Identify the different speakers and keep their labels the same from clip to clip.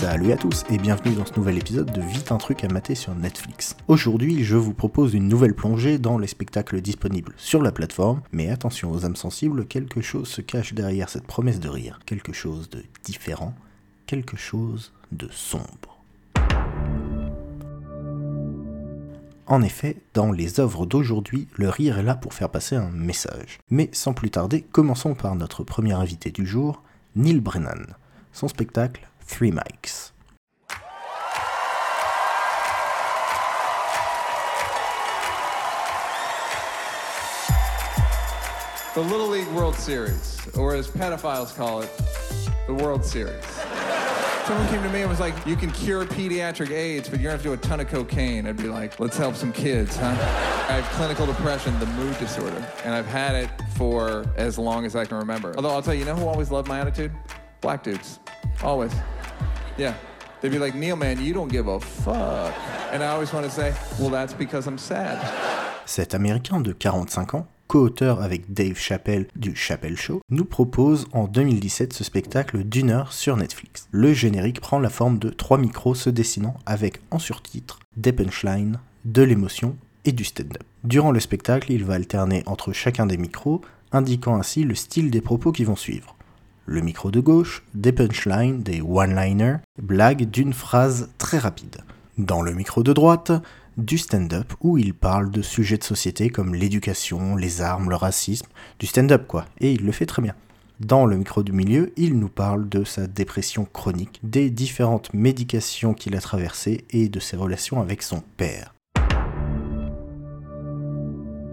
Speaker 1: Salut à tous et bienvenue dans ce nouvel épisode de Vite un truc à mater sur Netflix. Aujourd'hui, je vous propose une nouvelle plongée dans les spectacles disponibles sur la plateforme, mais attention aux âmes sensibles, quelque chose se cache derrière cette promesse de rire, quelque chose de différent, quelque chose de sombre. En effet, dans les œuvres d'aujourd'hui, le rire est là pour faire passer un message. Mais sans plus tarder, commençons par notre premier invité du jour, Neil Brennan. Son spectacle Three Mics.
Speaker 2: The Little League World Series, or as pedophiles call it, the World Series. Someone came to me and was like, You can cure pediatric AIDS, but you're gonna have to do a ton of cocaine. I'd be like, Let's help some kids, huh? I have clinical depression, the mood disorder, and I've had it for as long as I can remember. Although I'll tell you, you know who always loved my attitude? Black dudes. Always. Yeah. They'd be like, Neil, man, you don't give a fuck. And I always want to say, Well, that's because I'm sad.
Speaker 1: Cet Américain de 45 ans, co-auteur avec Dave Chappelle du Chappelle Show, nous propose en 2017 ce spectacle d'une heure sur Netflix. Le générique prend la forme de trois micros se dessinant avec en surtitre des punchlines, de l'émotion et du stand-up. Durant le spectacle, il va alterner entre chacun des micros, indiquant ainsi le style des propos qui vont suivre. Le micro de gauche, des punchlines, des one-liners, blagues d'une phrase très rapide. Dans le micro de droite, du stand-up où il parle de sujets de société comme l'éducation, les armes, le racisme, du stand-up quoi, et il le fait très bien. Dans le micro du milieu, il nous parle de sa dépression chronique, des différentes médications qu'il a traversées et de ses relations avec son père.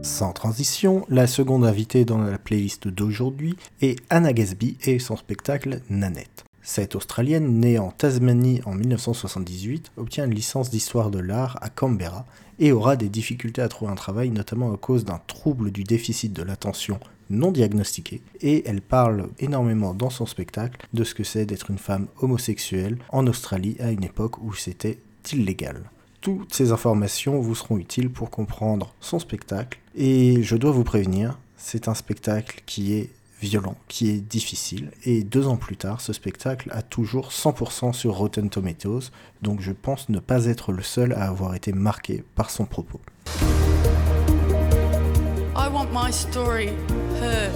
Speaker 1: Sans transition, la seconde invitée dans la playlist d'aujourd'hui est Anna Gasby et son spectacle Nanette. Cette Australienne, née en Tasmanie en 1978, obtient une licence d'histoire de l'art à Canberra et aura des difficultés à trouver un travail, notamment à cause d'un trouble du déficit de l'attention non diagnostiqué. Et elle parle énormément dans son spectacle de ce que c'est d'être une femme homosexuelle en Australie à une époque où c'était illégal. Toutes ces informations vous seront utiles pour comprendre son spectacle. Et je dois vous prévenir, c'est un spectacle qui est violent, qui est difficile. Et deux ans plus tard, ce spectacle a toujours 100% sur Rotten Tomatoes, donc je pense ne pas être le seul à avoir été marqué par son propos.
Speaker 3: I want my story heard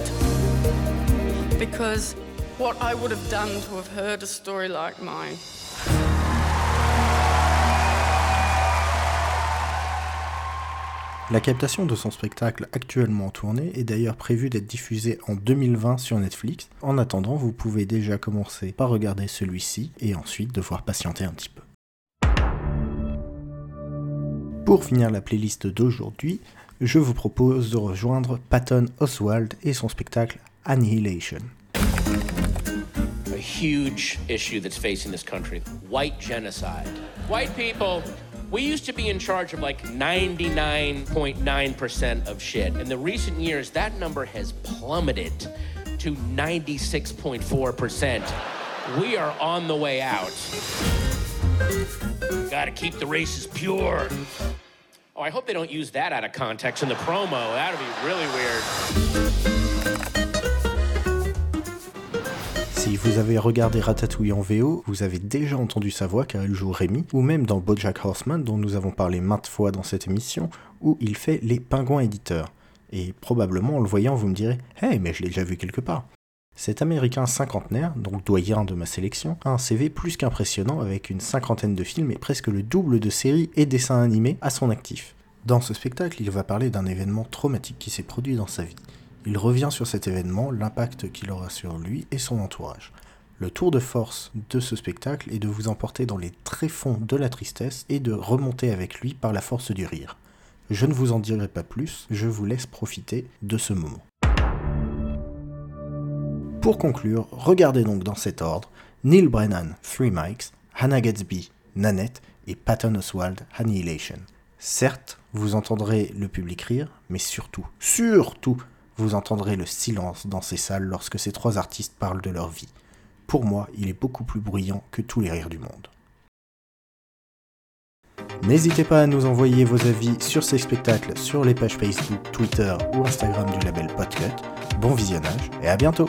Speaker 3: because what I would have done to have heard a story like mine.
Speaker 1: La captation de son spectacle actuellement en tournée est d'ailleurs prévue d'être diffusée en 2020 sur Netflix. En attendant, vous pouvez déjà commencer par regarder celui-ci et ensuite devoir patienter un petit peu. Pour finir la playlist d'aujourd'hui, je vous propose de rejoindre Patton Oswald et son spectacle Annihilation.
Speaker 4: a huge issue that's facing this country white genocide. White people, we used to be in charge of like 99.9% of shit. In the recent years, that number has plummeted to 96.4%. We are on the way out. Gotta keep the races pure. Oh, I hope they don't use that out of context in the promo. That would be really weird.
Speaker 1: Si vous avez regardé Ratatouille en VO, vous avez déjà entendu sa voix car elle joue Rémi, ou même dans Bojack Horseman dont nous avons parlé maintes fois dans cette émission, où il fait les pingouins éditeurs. Et probablement en le voyant vous me direz « Hey, mais je l'ai déjà vu quelque part !» Cet Américain cinquantenaire, donc doyen de ma sélection, a un CV plus qu'impressionnant avec une cinquantaine de films et presque le double de séries et dessins animés à son actif. Dans ce spectacle, il va parler d'un événement traumatique qui s'est produit dans sa vie. Il revient sur cet événement, l'impact qu'il aura sur lui et son entourage. Le tour de force de ce spectacle est de vous emporter dans les tréfonds de la tristesse et de remonter avec lui par la force du rire. Je ne vous en dirai pas plus, je vous laisse profiter de ce moment. Pour conclure, regardez donc dans cet ordre Neil Brennan, Three Mics, Hannah Gatsby, Nanette et Patton Oswald, Annihilation. Certes, vous entendrez le public rire, mais surtout, surtout, vous entendrez le silence dans ces salles lorsque ces trois artistes parlent de leur vie. Pour moi, il est beaucoup plus bruyant que tous les rires du monde. N'hésitez pas à nous envoyer vos avis sur ces spectacles sur les pages Facebook, Twitter ou Instagram du label Podcut. Bon visionnage et à bientôt